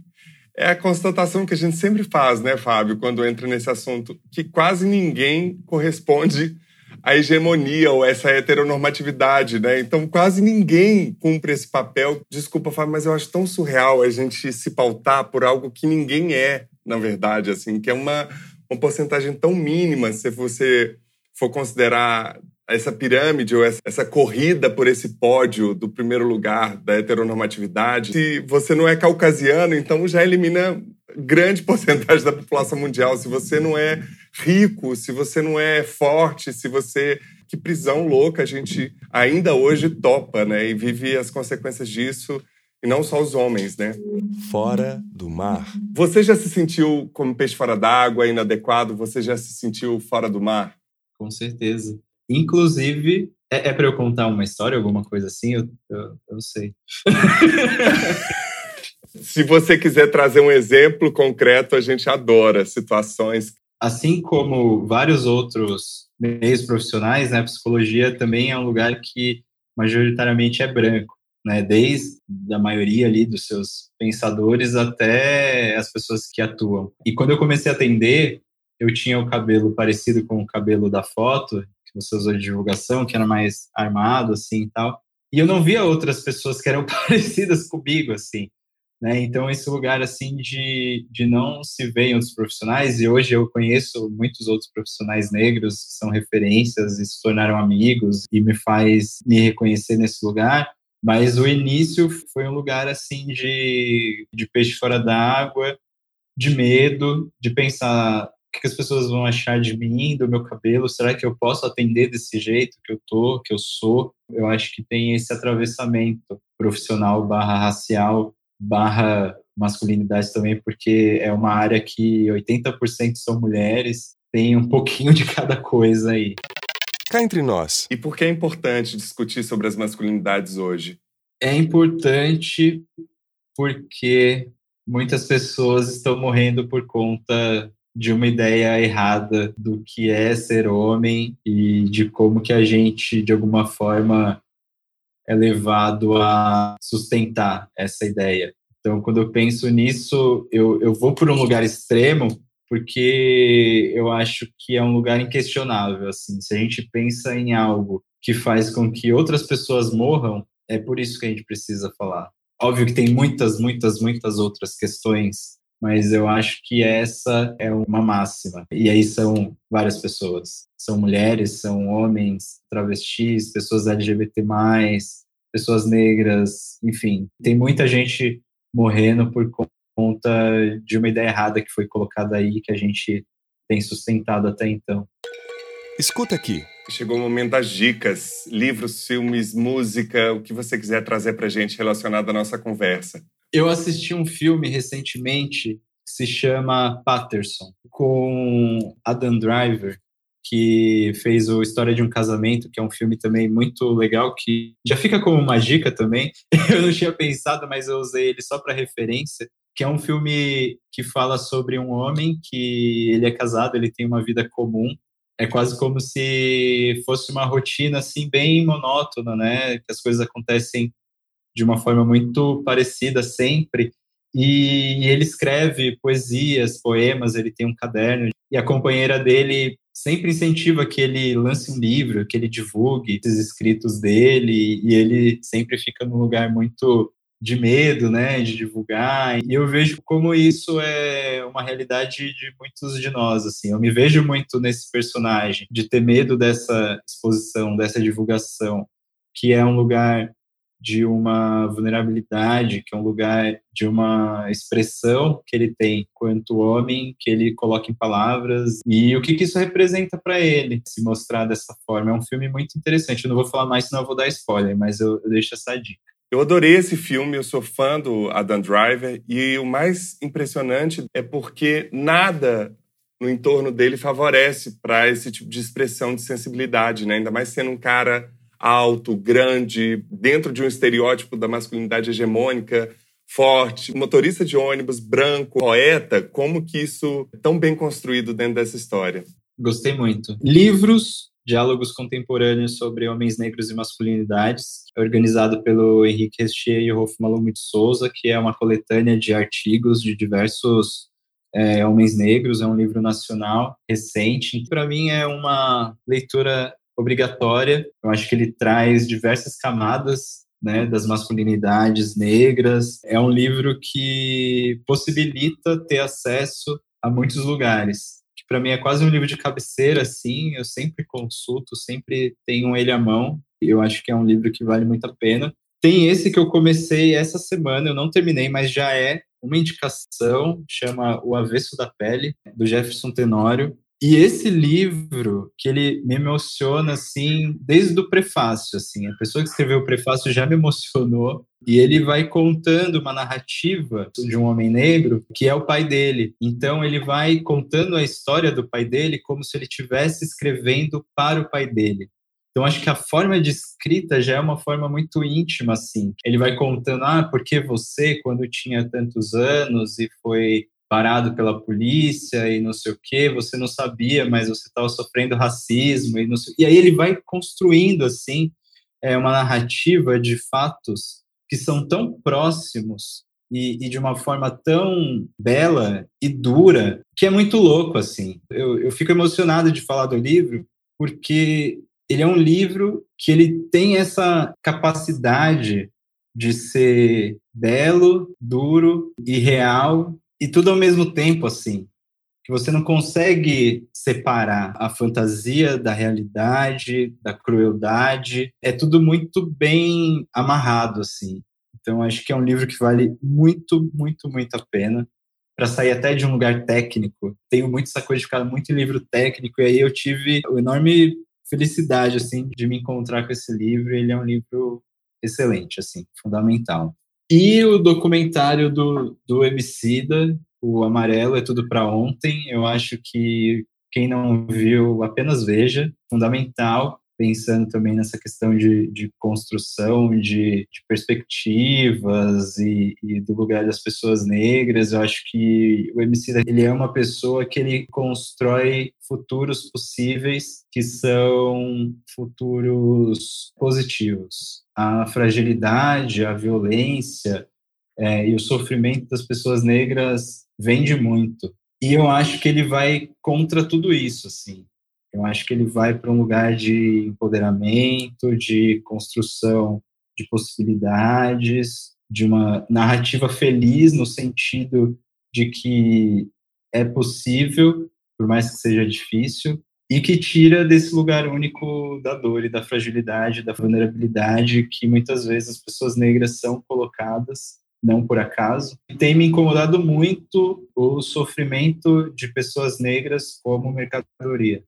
é a constatação que a gente sempre faz, né, Fábio, quando entra nesse assunto, que quase ninguém corresponde à hegemonia ou essa heteronormatividade, né? Então, quase ninguém cumpre esse papel. Desculpa, Fábio, mas eu acho tão surreal a gente se pautar por algo que ninguém é, na verdade, assim, que é uma, uma porcentagem tão mínima se você for considerar essa pirâmide ou essa, corrida por esse pódio do primeiro lugar da heteronormatividade. Se você não é caucasiano, então já elimina grande [laughs] porcentagem da população mundial. Se você não é rico, se você não é forte, se você que prisão louca a gente ainda hoje topa, né? E vive as consequências disso, e não só os homens, né? Fora do mar. Você já se sentiu como peixe fora d'água, inadequado? Você já se sentiu fora do mar? Com certeza. Inclusive, é, é para eu contar uma história, alguma coisa assim? Eu, eu, eu sei. [laughs] Se você quiser trazer um exemplo concreto, a gente adora situações. Assim como vários outros meios profissionais, né, a psicologia também é um lugar que majoritariamente é branco, né, desde a maioria ali dos seus pensadores até as pessoas que atuam. E quando eu comecei a atender, eu tinha o cabelo parecido com o cabelo da foto, você usou de divulgação, que era mais armado, assim, e tal. E eu não via outras pessoas que eram [laughs] parecidas comigo, assim. Né? Então, esse lugar, assim, de, de não se ver em outros profissionais, e hoje eu conheço muitos outros profissionais negros que são referências e se tornaram amigos, e me faz me reconhecer nesse lugar, mas o início foi um lugar, assim, de, de peixe fora d'água, de medo, de pensar o que as pessoas vão achar de mim, do meu cabelo? Será que eu posso atender desse jeito que eu tô, que eu sou? Eu acho que tem esse atravessamento profissional barra racial barra masculinidade também, porque é uma área que 80% são mulheres, tem um pouquinho de cada coisa aí. Cá entre nós. E por que é importante discutir sobre as masculinidades hoje? É importante porque muitas pessoas estão morrendo por conta de uma ideia errada do que é ser homem e de como que a gente, de alguma forma, é levado a sustentar essa ideia. Então, quando eu penso nisso, eu, eu vou por um lugar extremo, porque eu acho que é um lugar inquestionável. Assim, se a gente pensa em algo que faz com que outras pessoas morram, é por isso que a gente precisa falar. Óbvio que tem muitas, muitas, muitas outras questões mas eu acho que essa é uma máxima. E aí são várias pessoas. São mulheres, são homens, travestis, pessoas LGBT+, pessoas negras, enfim. Tem muita gente morrendo por conta de uma ideia errada que foi colocada aí, que a gente tem sustentado até então. Escuta aqui. Chegou o momento das dicas, livros, filmes, música, o que você quiser trazer para gente relacionado à nossa conversa. Eu assisti um filme recentemente que se chama Patterson, com Adam Driver, que fez o História de um Casamento, que é um filme também muito legal, que já fica como uma dica também. [laughs] Eu não tinha pensado, mas eu usei ele só para referência, que é um filme que fala sobre um homem que ele é casado, ele tem uma vida comum, é quase como se fosse uma rotina assim bem monótona, né? Que as coisas acontecem de uma forma muito parecida sempre. E ele escreve poesias, poemas, ele tem um caderno. E a companheira dele sempre incentiva que ele lance um livro, que ele divulgue esses escritos dele. E ele sempre fica num lugar muito de medo, né, de divulgar. E eu vejo como isso é uma realidade de muitos de nós, assim. Eu me vejo muito nesse personagem, de ter medo dessa exposição, dessa divulgação, que é um lugar de uma vulnerabilidade, que é um lugar de uma expressão que ele tem quanto homem, que ele coloca em palavras, e o que, que isso representa para ele, se mostrar dessa forma. É um filme muito interessante. Eu não vou falar mais, senão eu vou dar spoiler, mas eu, eu deixo essa dica. Eu adorei esse filme, eu sou fã do Adam Driver, e o mais impressionante é porque nada no entorno dele favorece para esse tipo de expressão de sensibilidade, né? Ainda mais sendo um cara alto, grande, dentro de um estereótipo da masculinidade hegemônica, forte, motorista de ônibus, branco, poeta, como que isso é tão bem construído dentro dessa história? Gostei muito. Livros, diálogos contemporâneos sobre homens negros e masculinidades, organizado pelo Henrique Restier e Rolf Malum de Souza, que é uma coletânea de artigos de diversos é, Homens Negros, é um livro nacional recente. Para mim é uma leitura obrigatória. Eu acho que ele traz diversas camadas né, das masculinidades negras. É um livro que possibilita ter acesso a muitos lugares. Que para mim é quase um livro de cabeceira, assim. Eu sempre consulto, sempre tenho ele à mão. Eu acho que é um livro que vale muito a pena. Tem esse que eu comecei essa semana, eu não terminei, mas já é uma indicação, chama O Avesso da Pele, do Jefferson Tenório. E esse livro, que ele me emociona, assim, desde o prefácio, assim. A pessoa que escreveu o prefácio já me emocionou. E ele vai contando uma narrativa de um homem negro que é o pai dele. Então, ele vai contando a história do pai dele como se ele estivesse escrevendo para o pai dele. Então, acho que a forma de escrita já é uma forma muito íntima, assim. Ele vai contando, ah, porque você, quando tinha tantos anos e foi parado pela polícia e não sei o que, você não sabia, mas você estava sofrendo racismo e não sei... E aí ele vai construindo, assim, é, uma narrativa de fatos que são tão próximos e, e, de uma forma tão bela e dura que é muito louco, assim. Eu, eu fico emocionado de falar do livro porque ele é um livro que ele tem essa capacidade de ser belo, duro e real e tudo ao mesmo tempo assim que você não consegue separar a fantasia da realidade, da crueldade. É tudo muito bem amarrado, assim. Então, acho que é um livro que vale muito, muito, muito a pena. Para sair até de um lugar técnico. Tenho muito essa coisa de ficar muito em livro técnico, e aí eu tive o enorme felicidade assim de me encontrar com esse livro. Ele é um livro excelente, assim, fundamental. E o documentário do, do Emicida, o Amarelo é Tudo para Ontem, eu acho que quem não viu, apenas veja, fundamental pensando também nessa questão de, de construção de, de perspectivas e, e, do lugar das pessoas negras. Eu acho que o MC ele é uma pessoa que ele constrói futuros possíveis que são futuros positivos. A fragilidade, a violência é, e o sofrimento das pessoas negras vende muito. E eu acho que ele vai contra tudo isso, assim. Eu acho que ele vai para um lugar de empoderamento, de construção de possibilidades, de uma narrativa feliz no sentido de que é possível, por mais que seja difícil, e que tira desse lugar único da dor e da fragilidade, da vulnerabilidade que muitas vezes as pessoas negras são colocadas, não por acaso. Tem me incomodado muito o sofrimento de pessoas negras como mercadoria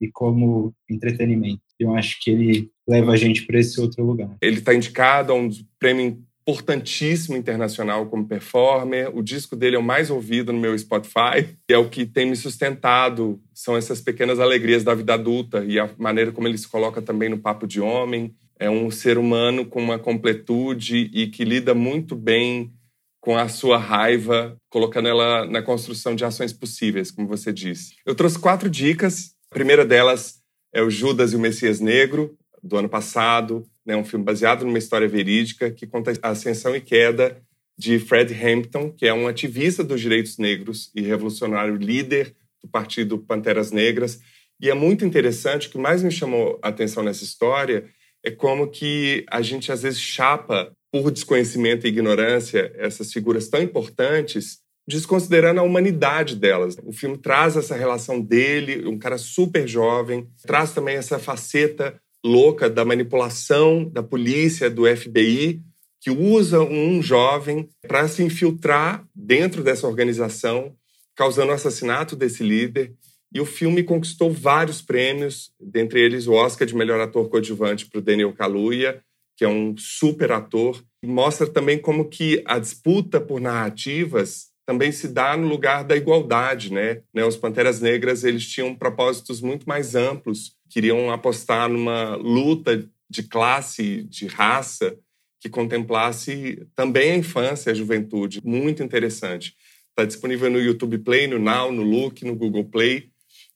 e como entretenimento. Eu acho que ele leva a gente para esse outro lugar. Ele está indicado a um prêmio importantíssimo internacional como performer. O disco dele é o mais ouvido no meu Spotify. E é o que tem me sustentado. São essas pequenas alegrias da vida adulta e a maneira como ele se coloca também no papo de homem. É um ser humano com uma completude e que lida muito bem com a sua raiva, colocando ela na construção de ações possíveis, como você disse. Eu trouxe quatro dicas a primeira delas é o Judas e o Messias Negro, do ano passado, né, um filme baseado numa história verídica que conta a ascensão e queda de Fred Hampton, que é um ativista dos direitos negros e revolucionário líder do Partido Panteras Negras. E é muito interessante, o que mais me chamou a atenção nessa história é como que a gente às vezes chapa por desconhecimento e ignorância essas figuras tão importantes desconsiderando a humanidade delas. O filme traz essa relação dele, um cara super jovem, traz também essa faceta louca da manipulação da polícia, do FBI, que usa um jovem para se infiltrar dentro dessa organização, causando o assassinato desse líder. E o filme conquistou vários prêmios, dentre eles o Oscar de melhor ator coadjuvante para o Daniel Kaluuya, que é um super ator. Mostra também como que a disputa por narrativas também se dá no lugar da igualdade, né? né? Os Panteras Negras eles tinham propósitos muito mais amplos, queriam apostar numa luta de classe, de raça, que contemplasse também a infância, a juventude. Muito interessante. Está disponível no YouTube Play, no Now, no Look, no Google Play.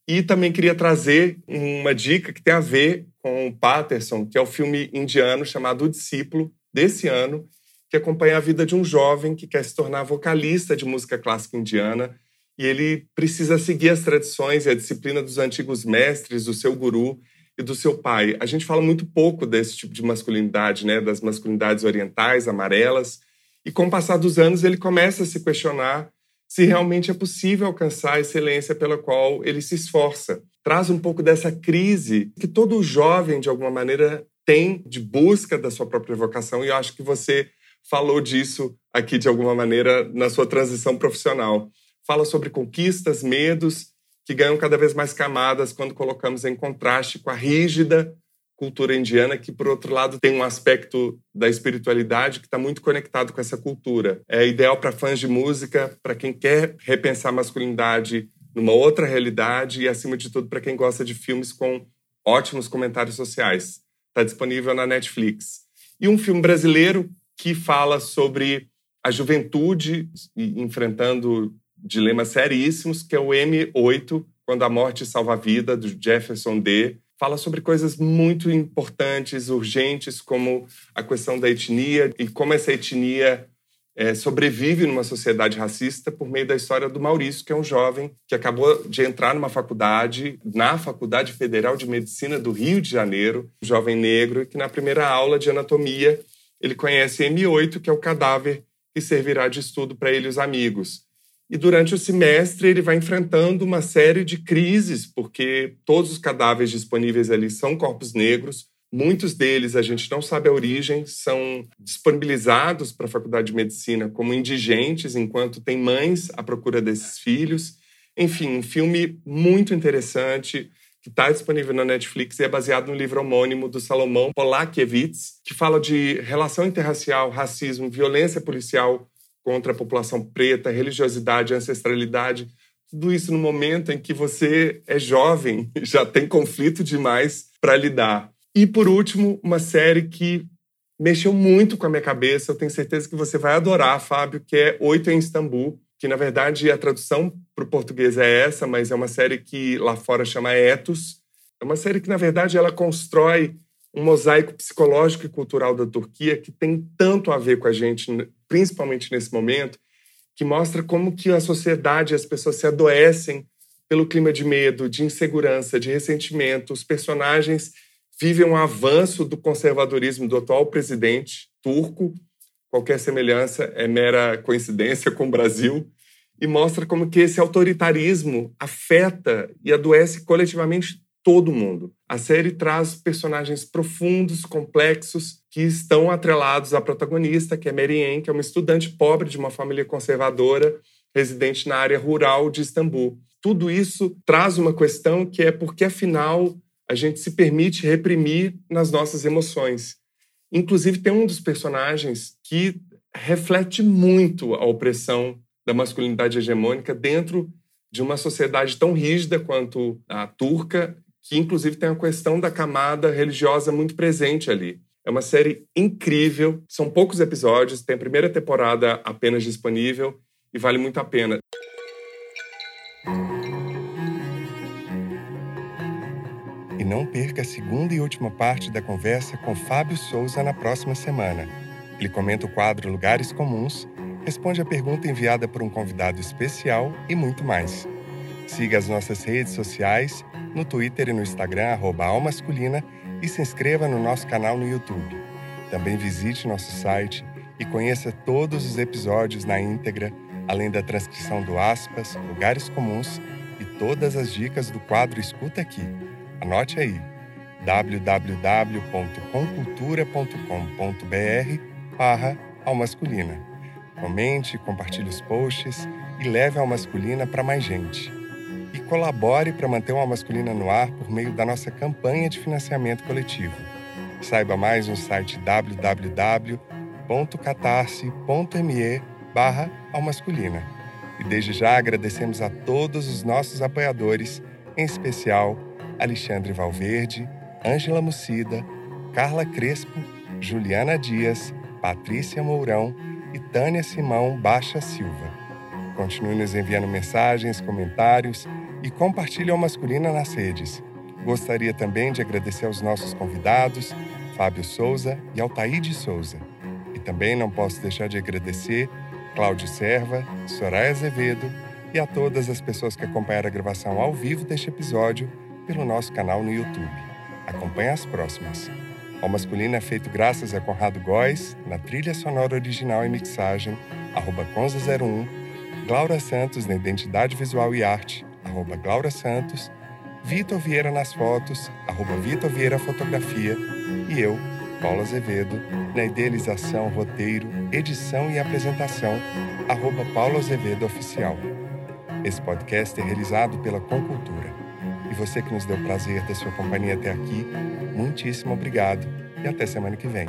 E também queria trazer uma dica que tem a ver com o Patterson, que é o filme indiano chamado O Discípulo, desse ano, que acompanha a vida de um jovem que quer se tornar vocalista de música clássica indiana e ele precisa seguir as tradições e a disciplina dos antigos mestres, do seu guru e do seu pai. A gente fala muito pouco desse tipo de masculinidade, né, das masculinidades orientais, amarelas, e com o passar dos anos ele começa a se questionar se realmente é possível alcançar a excelência pela qual ele se esforça. Traz um pouco dessa crise que todo jovem, de alguma maneira, tem de busca da sua própria vocação, e eu acho que você falou disso aqui de alguma maneira na sua transição profissional. Fala sobre conquistas, medos que ganham cada vez mais camadas quando colocamos em contraste com a rígida cultura indiana, que, por outro lado, tem um aspecto da espiritualidade que está muito conectado com essa cultura. É ideal para fãs de música, para quem quer repensar a masculinidade numa outra realidade e, acima de tudo, para quem gosta de filmes com ótimos comentários sociais. Está disponível na Netflix. E um filme brasileiro que fala sobre a juventude enfrentando dilemas seríssimos, que é o M8, Quando a Morte Salva a Vida, do Jefferson D. Fala sobre coisas muito importantes, urgentes, como a questão da etnia e como essa etnia é, sobrevive numa sociedade racista por meio da história do Maurício, que é um jovem que acabou de entrar numa faculdade, na Faculdade Federal de Medicina do Rio de Janeiro, um jovem negro, que na primeira aula de anatomia ele conhece M8, que é o cadáver que servirá de estudo para ele e os amigos. E durante o semestre ele vai enfrentando uma série de crises, porque todos os cadáveres disponíveis ali são corpos negros, muitos deles a gente não sabe a origem, são disponibilizados para a Faculdade de Medicina como indigentes, enquanto tem mães à procura desses filhos. Enfim, um filme muito interessante que está disponível na Netflix e é baseado no livro homônimo do Salomão Polakiewicz, que fala de relação interracial, racismo, violência policial contra a população preta, religiosidade, ancestralidade. Tudo isso no momento em que você é jovem, [laughs] já tem conflito demais para lidar. E por último, uma série que mexeu muito com a minha cabeça, eu tenho certeza que você vai adorar, Fábio, que é Oito em Istambul, que na verdade a tradução para o português é essa, mas é uma série que lá fora chama Etos. É uma série que na verdade ela constrói um mosaico psicológico e cultural da Turquia que tem tanto a ver com a gente, principalmente nesse momento, que mostra como que a sociedade e as pessoas se adoecem pelo clima de medo, de insegurança, de ressentimento. Os personagens vivem um avanço do conservadorismo do atual presidente turco. Qualquer semelhança é mera coincidência com o Brasil e mostra como que esse autoritarismo afeta e adoece coletivamente todo mundo. A série traz personagens profundos, complexos, que estão atrelados à protagonista, que é Mary que é uma estudante pobre de uma família conservadora, residente na área rural de Istambul. Tudo isso traz uma questão que é porque, afinal, a gente se permite reprimir nas nossas emoções. Inclusive, tem um dos personagens que reflete muito a opressão da masculinidade hegemônica dentro de uma sociedade tão rígida quanto a turca, que inclusive tem a questão da camada religiosa muito presente ali. É uma série incrível, são poucos episódios, tem a primeira temporada apenas disponível e vale muito a pena. E não perca a segunda e última parte da conversa com Fábio Souza na próxima semana. Ele comenta o quadro Lugares Comuns responde a pergunta enviada por um convidado especial e muito mais. Siga as nossas redes sociais, no Twitter e no Instagram, arroba Almasculina, e se inscreva no nosso canal no YouTube. Também visite nosso site e conheça todos os episódios na íntegra, além da transcrição do Aspas, Lugares Comuns e todas as dicas do quadro Escuta Aqui. Anote aí www.concultura.com.br barra Almasculina. Comente, compartilhe os posts e leve a Almasculina para mais gente. E colabore para manter o Almasculina no ar por meio da nossa campanha de financiamento coletivo. Saiba mais no site www.catarse.me barra Almasculina. E desde já agradecemos a todos os nossos apoiadores, em especial Alexandre Valverde, Ângela Mucida, Carla Crespo, Juliana Dias, Patrícia Mourão e Tânia Simão Baixa Silva. Continue nos enviando mensagens, comentários e compartilhe o Masculina nas redes. Gostaria também de agradecer aos nossos convidados, Fábio Souza e Altaíde Souza. E também não posso deixar de agradecer Cláudio Serva, Soraya Azevedo e a todas as pessoas que acompanharam a gravação ao vivo deste episódio pelo nosso canal no YouTube. Acompanhe as próximas. O Masculino é feito graças a Conrado Góes, na trilha sonora original e mixagem, arroba Conza01, Glaura Santos na identidade visual e arte, arroba Glaura Santos, Vitor Vieira nas fotos, arroba Vitor Vieira Fotografia, e eu, Paulo Azevedo, na idealização, roteiro, edição e apresentação, arroba Paulo Azevedo Oficial. Esse podcast é realizado pela Concultura. E você que nos deu o prazer da sua companhia até aqui, muitíssimo obrigado e até semana que vem.